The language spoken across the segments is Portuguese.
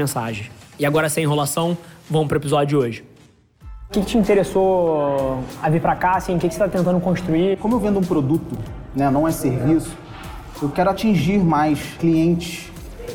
mensagens. E agora, sem enrolação, vamos para o episódio de hoje. O que, te interessou a vir para cá? Assim, o que, você está tentando construir? Como eu vendo um produto, né, não é serviço, eu quero atingir mais clientes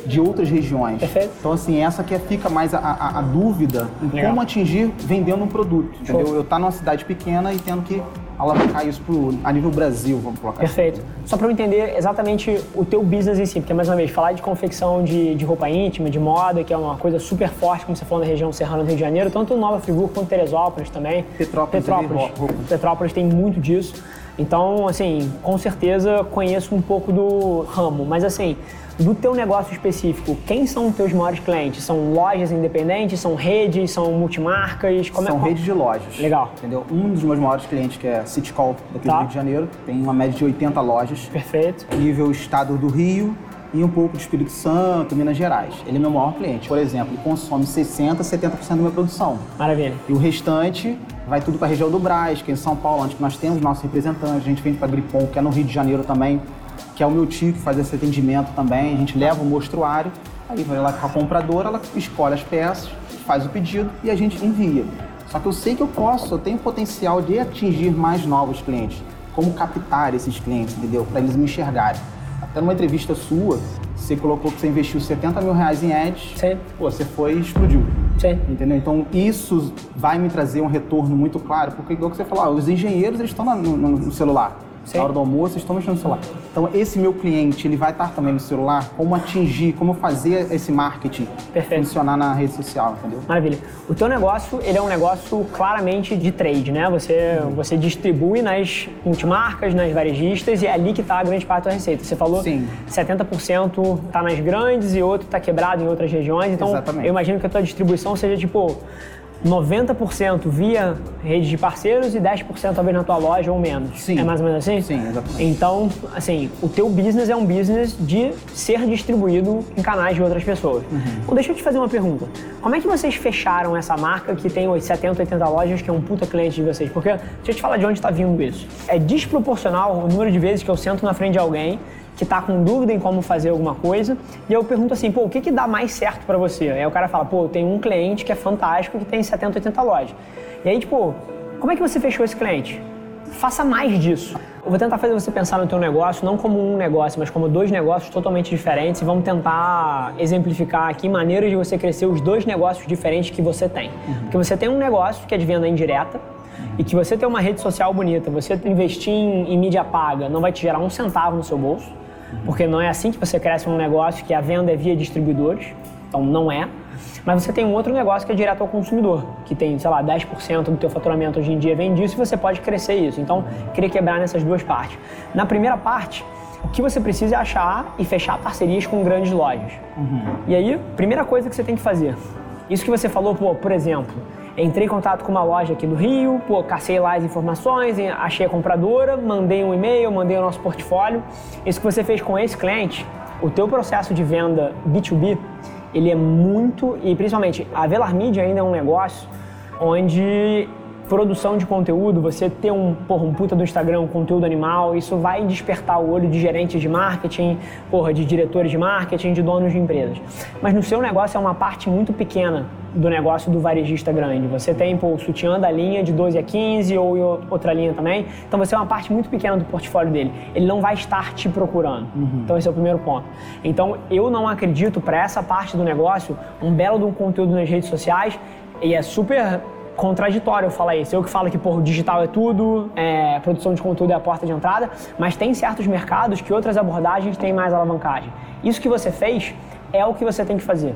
de outras regiões. Perfeito. Então, assim, essa que fica mais a, a, a dúvida em Legal. como atingir vendendo um produto. Entendeu? Eu estar tá numa cidade pequena e tendo que alavancar isso pro, a nível Brasil, vamos colocar assim. Perfeito. Assim. Só para eu entender exatamente o teu business em si, porque mais uma vez, falar de confecção de, de roupa íntima, de moda, que é uma coisa super forte, como você falou na região serrana do Rio de Janeiro, tanto Nova Friburgo quanto Teresópolis também. Petrópolis. Petrópolis. Petrópolis tem muito disso. Então, assim, com certeza conheço um pouco do ramo, mas assim, do teu negócio específico, quem são os teus maiores clientes? São lojas independentes, são redes, são multimarcas? Como é são é, redes de lojas. Legal. Entendeu? Um dos meus maiores clientes, que é City Call, daqui tá. do Rio de Janeiro, tem uma média de 80 lojas. Perfeito. Nível estado do Rio, e um pouco de Espírito Santo, Minas Gerais. Ele é meu maior cliente. Por exemplo, ele consome 60%, 70% da minha produção. Maravilha. E o restante vai tudo para a região do Brás, que é em São Paulo, onde nós temos nossos representantes. A gente vende para Gripon, que é no Rio de Janeiro também, que é o meu tio que faz esse atendimento também. A gente leva o mostruário, aí vai lá com a compradora, ela escolhe as peças, faz o pedido e a gente envia. Só que eu sei que eu posso, eu tenho potencial de atingir mais novos clientes. Como captar esses clientes, entendeu? Para eles me enxergarem. Até numa entrevista sua, você colocou que você investiu 70 mil reais em ads. Sim. Pô, você foi e explodiu. Sim. Entendeu? Então, isso vai me trazer um retorno muito claro, porque, igual que você falou, os engenheiros eles estão no, no, no celular. Sim. Na hora do almoço, estão mexendo no celular. Então, esse meu cliente, ele vai estar também no celular. Como atingir, como fazer esse marketing Perfeito. funcionar na rede social, entendeu? Maravilha. O teu negócio, ele é um negócio claramente de trade, né? Você, uhum. você distribui nas multimarcas, nas varejistas e é ali que está a grande parte da receita. Você falou Sim. 70% está nas grandes e outro está quebrado em outras regiões. Então, Exatamente. eu imagino que a tua distribuição seja tipo 90% via rede de parceiros e 10% talvez na tua loja ou menos. Sim. É mais ou menos assim? Sim, exatamente. Então, assim, o teu business é um business de ser distribuído em canais de outras pessoas. Uhum. Então, deixa eu te fazer uma pergunta. Como é que vocês fecharam essa marca que tem 70, 80 lojas, que é um puta cliente de vocês? Porque, deixa eu te falar de onde está vindo isso. É desproporcional o número de vezes que eu sento na frente de alguém que está com dúvida em como fazer alguma coisa, e eu pergunto assim, pô, o que, que dá mais certo para você? Aí o cara fala, pô, tem um cliente que é fantástico, que tem 70, 80 lojas. E aí, tipo, como é que você fechou esse cliente? Faça mais disso. Eu vou tentar fazer você pensar no teu negócio não como um negócio, mas como dois negócios totalmente diferentes e vamos tentar exemplificar aqui maneiras de você crescer os dois negócios diferentes que você tem. Uhum. Porque você tem um negócio que é de venda indireta, e que você ter uma rede social bonita, você investir em, em mídia paga, não vai te gerar um centavo no seu bolso. Porque não é assim que você cresce um negócio que a venda é via distribuidores. Então não é. Mas você tem um outro negócio que é direto ao consumidor, que tem, sei lá, 10% do teu faturamento hoje em dia vem disso e você pode crescer isso. Então, queria quebrar nessas duas partes. Na primeira parte, o que você precisa é achar e fechar parcerias com grandes lojas. Uhum. E aí, primeira coisa que você tem que fazer. Isso que você falou, pô, por exemplo, Entrei em contato com uma loja aqui do Rio, pô, cacei lá as informações, achei a compradora, mandei um e-mail, mandei o nosso portfólio. Isso que você fez com esse cliente, o teu processo de venda B2B, ele é muito, e principalmente a Velar Media ainda é um negócio onde produção de conteúdo, você ter um, porra, um puta do Instagram, um conteúdo animal, isso vai despertar o olho de gerentes de marketing, porra, de diretores de marketing, de donos de empresas. Mas no seu negócio é uma parte muito pequena do negócio do varejista grande. Você tem pô, o sutiã da linha de 12 a 15 ou outra linha também. Então você é uma parte muito pequena do portfólio dele. Ele não vai estar te procurando. Uhum. Então esse é o primeiro ponto. Então eu não acredito para essa parte do negócio um belo de um conteúdo nas redes sociais e é super contraditório eu falar isso. Eu que falo que por digital é tudo, é, produção de conteúdo é a porta de entrada, mas tem certos mercados que outras abordagens têm mais alavancagem. Isso que você fez é o que você tem que fazer.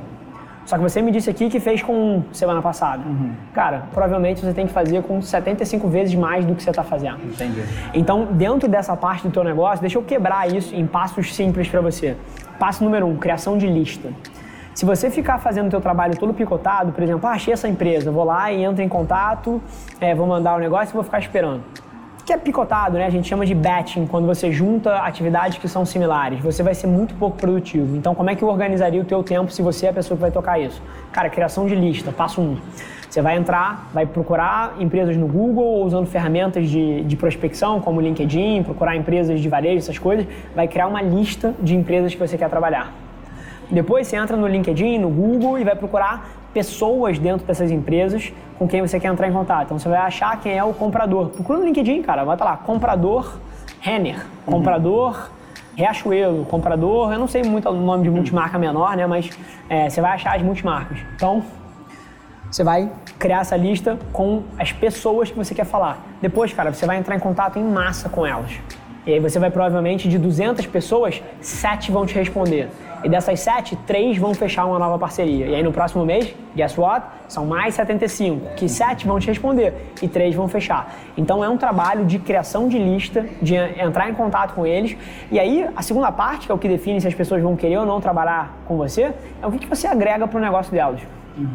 Só que você me disse aqui que fez com semana passada. Uhum. Cara, provavelmente você tem que fazer com 75 vezes mais do que você está fazendo. Entendi. Então, dentro dessa parte do teu negócio, deixa eu quebrar isso em passos simples para você. Passo número um, criação de lista. Se você ficar fazendo o teu trabalho todo picotado, por exemplo, ah, achei essa empresa, vou lá e entro em contato, é, vou mandar o negócio e vou ficar esperando. Que é picotado, né? A gente chama de batching, quando você junta atividades que são similares. Você vai ser muito pouco produtivo. Então, como é que eu organizaria o teu tempo se você é a pessoa que vai tocar isso? Cara, criação de lista, passo um. Você vai entrar, vai procurar empresas no Google, usando ferramentas de, de prospecção, como LinkedIn, procurar empresas de varejo, essas coisas, vai criar uma lista de empresas que você quer trabalhar. Depois você entra no LinkedIn, no Google e vai procurar pessoas dentro dessas empresas com quem você quer entrar em contato. Então você vai achar quem é o comprador. Procura no LinkedIn, cara, vai estar lá, comprador Renner, comprador Riachuelo, comprador, eu não sei muito o nome de multimarca menor, né, mas é, você vai achar as multimarcas. Então, você vai criar essa lista com as pessoas que você quer falar. Depois, cara, você vai entrar em contato em massa com elas. E aí você vai provavelmente de 200 pessoas, 7 vão te responder. E dessas 7, 3 vão fechar uma nova parceria. E aí no próximo mês, guess what? São mais 75, que 7 vão te responder e 3 vão fechar. Então é um trabalho de criação de lista, de entrar em contato com eles. E aí a segunda parte, que é o que define se as pessoas vão querer ou não trabalhar com você, é o que você agrega para o negócio delas. Uhum.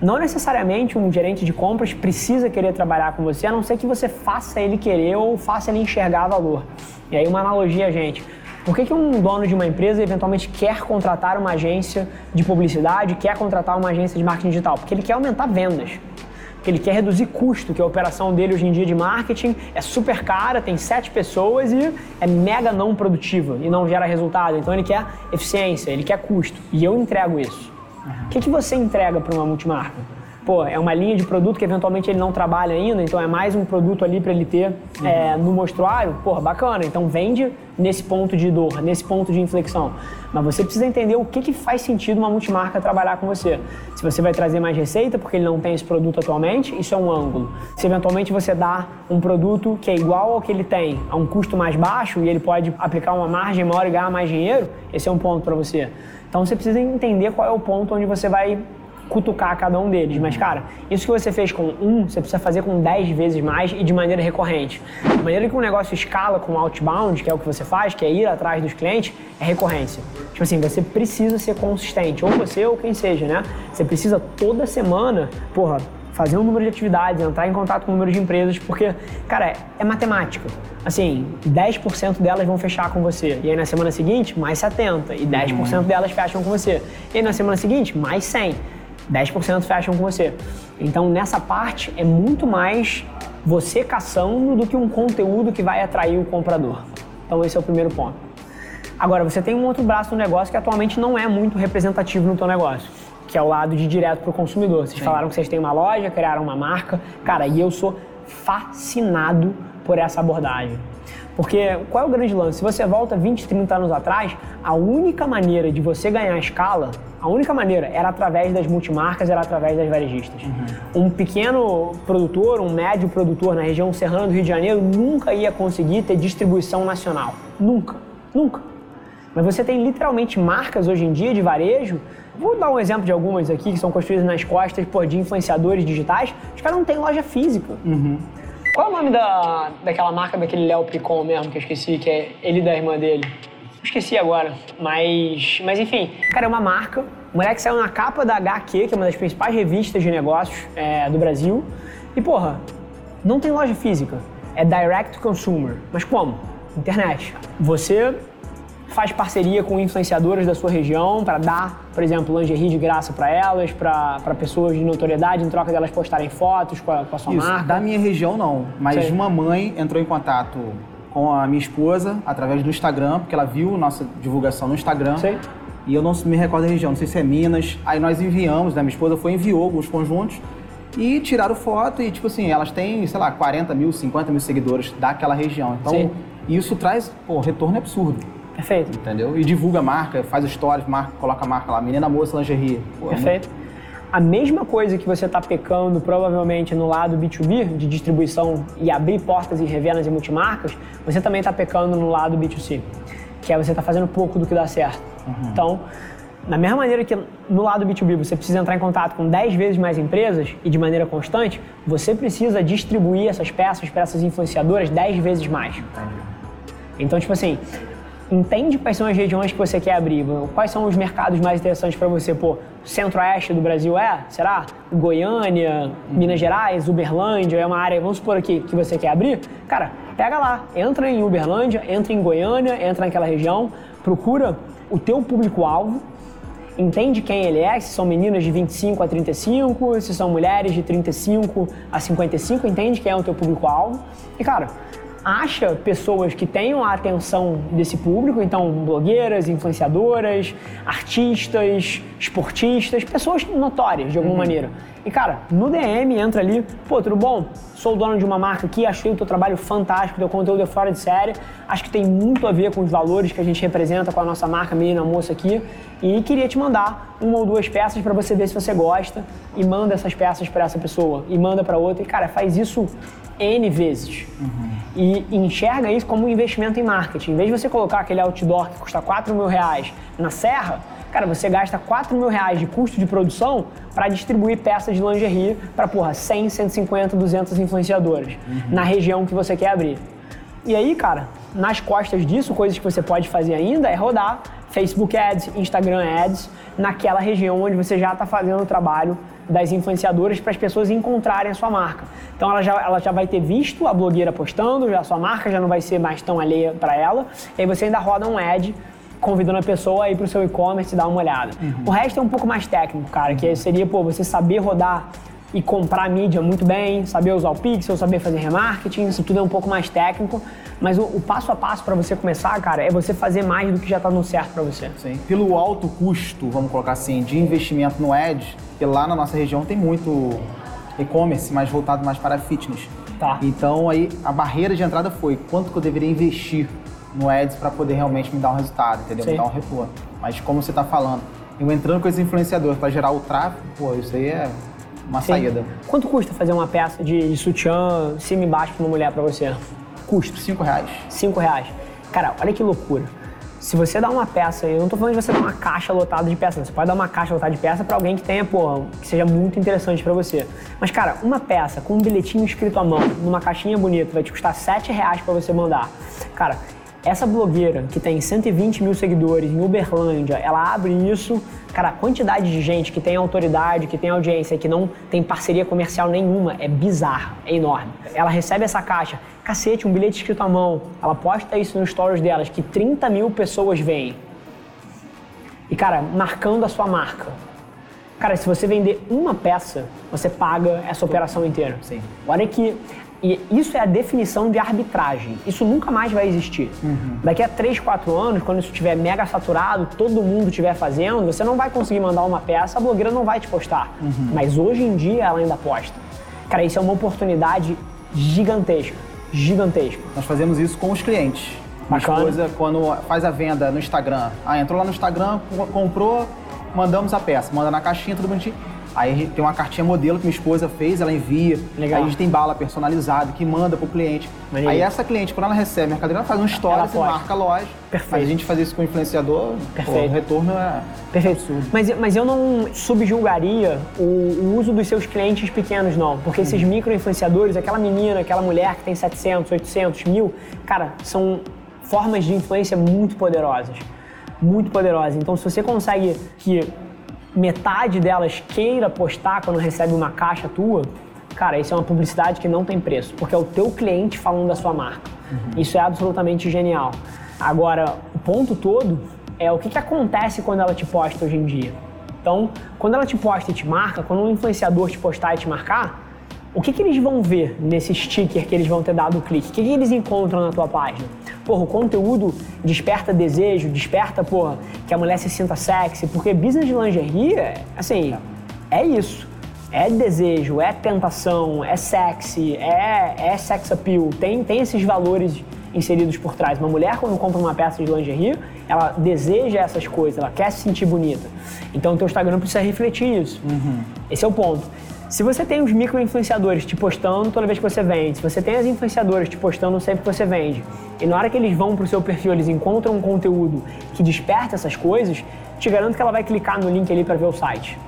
Não necessariamente um gerente de compras precisa querer trabalhar com você, a não ser que você faça ele querer ou faça ele enxergar valor. E aí uma analogia, gente. Por que, que um dono de uma empresa eventualmente quer contratar uma agência de publicidade, quer contratar uma agência de marketing digital? Porque ele quer aumentar vendas. Porque ele quer reduzir custo, que a operação dele hoje em dia de marketing é super cara, tem sete pessoas e é mega não produtiva e não gera resultado. Então ele quer eficiência, ele quer custo. E eu entrego isso. O que, que você entrega para uma multimarca? Pô, é uma linha de produto que eventualmente ele não trabalha ainda, então é mais um produto ali para ele ter uhum. é, no mostruário. Pô, bacana. Então vende nesse ponto de dor, nesse ponto de inflexão. Mas você precisa entender o que, que faz sentido uma multimarca trabalhar com você. Se você vai trazer mais receita porque ele não tem esse produto atualmente, isso é um ângulo. Se eventualmente você dá um produto que é igual ao que ele tem, a um custo mais baixo e ele pode aplicar uma margem maior e ganhar mais dinheiro, esse é um ponto para você. Então você precisa entender qual é o ponto onde você vai cutucar cada um deles. Mas, cara, isso que você fez com um, você precisa fazer com dez vezes mais e de maneira recorrente. A maneira que um negócio escala com outbound, que é o que você faz, que é ir atrás dos clientes, é recorrência. Tipo assim, você precisa ser consistente, ou você ou quem seja, né? Você precisa toda semana, porra, fazer um número de atividades, entrar em contato com um número de empresas, porque, cara, é, é matemática. Assim, 10% delas vão fechar com você. E aí na semana seguinte, mais 70%. E 10% uhum. delas fecham com você. E aí na semana seguinte, mais 100%. 10% fecham com você. Então nessa parte é muito mais você caçando do que um conteúdo que vai atrair o comprador. Então esse é o primeiro ponto. Agora, você tem um outro braço do negócio que atualmente não é muito representativo no teu negócio que é o lado de direto para o consumidor. Vocês Sim. falaram que vocês têm uma loja, criaram uma marca. Cara, e eu sou fascinado por essa abordagem. Porque qual é o grande lance? Se você volta 20, 30 anos atrás, a única maneira de você ganhar escala, a única maneira era através das multimarcas, era através das varejistas. Uhum. Um pequeno produtor, um médio produtor na região serrana do Rio de Janeiro nunca ia conseguir ter distribuição nacional. Nunca. Nunca. Mas você tem literalmente marcas hoje em dia de varejo Vou dar um exemplo de algumas aqui que são construídas nas costas por de influenciadores digitais. Os caras não têm loja física. Uhum. Qual é o nome da, daquela marca daquele Léo Picon mesmo que eu esqueci, que é ele da irmã dele? Esqueci agora, mas, mas enfim, cara, é uma marca. O moleque saiu na capa da HQ, que é uma das principais revistas de negócios é, do Brasil. E, porra, não tem loja física. É direct consumer. Mas como? Internet. Você faz parceria com influenciadoras da sua região para dar, por exemplo, lingerie de graça para elas, para pessoas de notoriedade, em troca delas postarem fotos com a, com a sua Isso, marca? Da minha região, não. Mas uma mãe entrou em contato com a minha esposa através do Instagram, porque ela viu nossa divulgação no Instagram. E eu não me recordo da região, não sei se é Minas. Aí nós enviamos, né? Minha esposa foi enviou alguns conjuntos e tiraram foto e, tipo assim, elas têm, sei lá, 40 mil, 50 mil seguidores daquela região. Então, Sim. isso traz, pô, retorno absurdo. Perfeito. Entendeu? E divulga a marca, faz stories, marca, coloca a marca lá, menina moça lingerie. Pô, é Perfeito. É muito... A mesma coisa que você está pecando provavelmente no lado B2B, de distribuição e abrir portas em revendas e multimarcas, você também está pecando no lado B2C, que é você está fazendo pouco do que dá certo. Uhum. Então, da mesma maneira que no lado B2B você precisa entrar em contato com 10 vezes mais empresas e de maneira constante, você precisa distribuir essas peças para essas influenciadoras 10 vezes mais. Então, tipo assim, entende quais são as regiões que você quer abrir, quais são os mercados mais interessantes para você. Pô, centro-oeste do Brasil é? Será? Goiânia, Minas Gerais, Uberlândia, é uma área, vamos supor aqui, que você quer abrir? Cara, pega lá, entra em Uberlândia, entra em Goiânia, entra naquela região, procura o teu público-alvo, entende quem ele é, se são meninas de 25 a 35, se são mulheres de 35 a 55, entende quem é o teu público-alvo. E cara, acha pessoas que tenham a atenção desse público, então blogueiras, influenciadoras, artistas, esportistas, pessoas notórias de alguma uhum. maneira. E cara, no DM entra ali, pô, tudo bom? Sou dono de uma marca aqui, achei o teu trabalho fantástico, teu conteúdo é fora de série, acho que tem muito a ver com os valores que a gente representa com a nossa marca Menina Moça aqui e queria te mandar uma ou duas peças para você ver se você gosta e manda essas peças para essa pessoa e manda para outra e cara, faz isso N vezes. Uhum. E enxerga isso como um investimento em marketing. Em vez de você colocar aquele outdoor que custa 4 mil reais na serra, cara, você gasta 4 mil reais de custo de produção para distribuir peças de lingerie para, porra, 100, 150, 200 influenciadores uhum. na região que você quer abrir. E aí, cara, nas costas disso, coisas que você pode fazer ainda é rodar Facebook Ads, Instagram Ads, naquela região onde você já está fazendo o trabalho das influenciadoras para as pessoas encontrarem a sua marca. Então ela já, ela já vai ter visto a blogueira postando, já a sua marca já não vai ser mais tão alheia para ela, e aí você ainda roda um ad convidando a pessoa a ir para o seu e-commerce e dar uma olhada. Uhum. O resto é um pouco mais técnico, cara, que seria pô, você saber rodar e comprar mídia muito bem, saber usar o pixel, saber fazer remarketing, isso tudo é um pouco mais técnico, mas o, o passo a passo para você começar, cara, é você fazer mais do que já está dando certo para você. Sim. Pelo alto custo, vamos colocar assim, de investimento no Ads, porque lá na nossa região tem muito e-commerce, mais voltado mais para fitness. Tá. Então aí a barreira de entrada foi quanto que eu deveria investir no Ads para poder realmente me dar um resultado, entendeu? Sim. Me dar um retorno. Mas como você está falando, eu entrando com esses influenciadores para gerar o tráfego, pô, isso aí é uma Sim. saída. Quanto custa fazer uma peça de, de sutiã cima e baixo para uma mulher para você? Custo? Cinco reais. Cinco reais. Cara, olha que loucura. Se você dá uma peça, eu não tô falando de você dar uma caixa lotada de peça, você pode dar uma caixa lotada de peça para alguém que tenha, porra, que seja muito interessante para você. Mas, cara, uma peça com um bilhetinho escrito à mão, numa caixinha bonita, vai te custar sete reais para você mandar. Cara, essa blogueira que tem 120 mil seguidores em Uberlândia, ela abre isso, cara, a quantidade de gente que tem autoridade, que tem audiência, que não tem parceria comercial nenhuma, é bizarra, é enorme. Ela recebe essa caixa, cacete, um bilhete escrito à mão, ela posta isso nos stories delas, que 30 mil pessoas veem. E, cara, marcando a sua marca. Cara, se você vender uma peça, você paga essa operação inteira. Sim. Olha que e isso é a definição de arbitragem. Isso nunca mais vai existir. Uhum. Daqui a 3, 4 anos, quando isso estiver mega saturado, todo mundo estiver fazendo, você não vai conseguir mandar uma peça, a blogueira não vai te postar. Uhum. Mas hoje em dia ela ainda posta. Cara, isso é uma oportunidade gigantesca. Gigantesca. Nós fazemos isso com os clientes. Bacana. coisa, quando faz a venda no Instagram. Ah, entrou lá no Instagram, comprou, mandamos a peça. Manda na caixinha, tudo bonitinho Aí a gente tem uma cartinha modelo que minha esposa fez, ela envia. Legal. Aí a gente tem bala personalizada que manda pro cliente. Aí essa cliente, quando ela recebe a mercadoria, ela faz um story, e marca a loja. Perfeito. Aí a gente faz isso com o influenciador, Perfeito. Pô, o retorno é Perfeito. Absurdo. Mas, mas eu não subjulgaria o, o, uso dos seus clientes pequenos, não. Porque esses uhum. micro-influenciadores, aquela menina, aquela mulher que tem 700, 800, mil, cara, são formas de influência muito poderosas. Muito poderosas. Então, se você consegue que metade delas queira postar quando recebe uma caixa tua, cara, isso é uma publicidade que não tem preço, porque é o teu cliente falando da sua marca. Uhum. Isso é absolutamente genial. Agora, o ponto todo é o que, que acontece quando ela te posta hoje em dia. Então, quando ela te posta e te marca, quando um influenciador te postar e te marcar, o que, que eles vão ver nesse sticker que eles vão ter dado o clique? O que, que eles encontram na tua página? Porra, o conteúdo desperta desejo, desperta, porra, que a mulher se sinta sexy, porque business de lingerie, assim, é isso. É desejo, é tentação, é sexy, é, é sex appeal, tem, tem esses valores inseridos por trás. Uma mulher, quando compra uma peça de lingerie, ela deseja essas coisas, ela quer se sentir bonita. Então, o teu Instagram precisa refletir isso. Uhum. Esse é o ponto. Se você tem os micro-influenciadores te postando toda vez que você vende, se você tem as influenciadoras te postando sempre que você vende, e na hora que eles vão para o seu perfil, eles encontram um conteúdo que desperta essas coisas, te garanto que ela vai clicar no link ali para ver o site.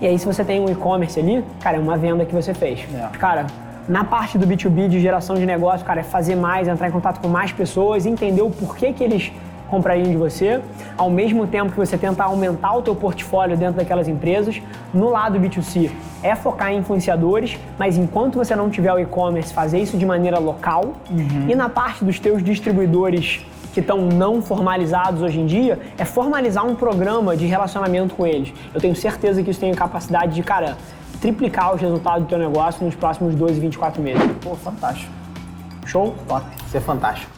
E aí, se você tem um e-commerce ali, cara, é uma venda que você fez. É. Cara, na parte do B2B de geração de negócio, cara, é fazer mais, entrar em contato com mais pessoas, entender o porquê que eles comprariam de você, ao mesmo tempo que você tenta aumentar o teu portfólio dentro daquelas empresas. No lado B2C é focar em influenciadores, mas enquanto você não tiver o e-commerce, fazer isso de maneira local. Uhum. E na parte dos teus distribuidores que estão não formalizados hoje em dia, é formalizar um programa de relacionamento com eles. Eu tenho certeza que isso tem capacidade de, cara, triplicar os resultados do teu negócio nos próximos 12, 24 meses. Pô, fantástico. Show? Top. Isso é fantástico.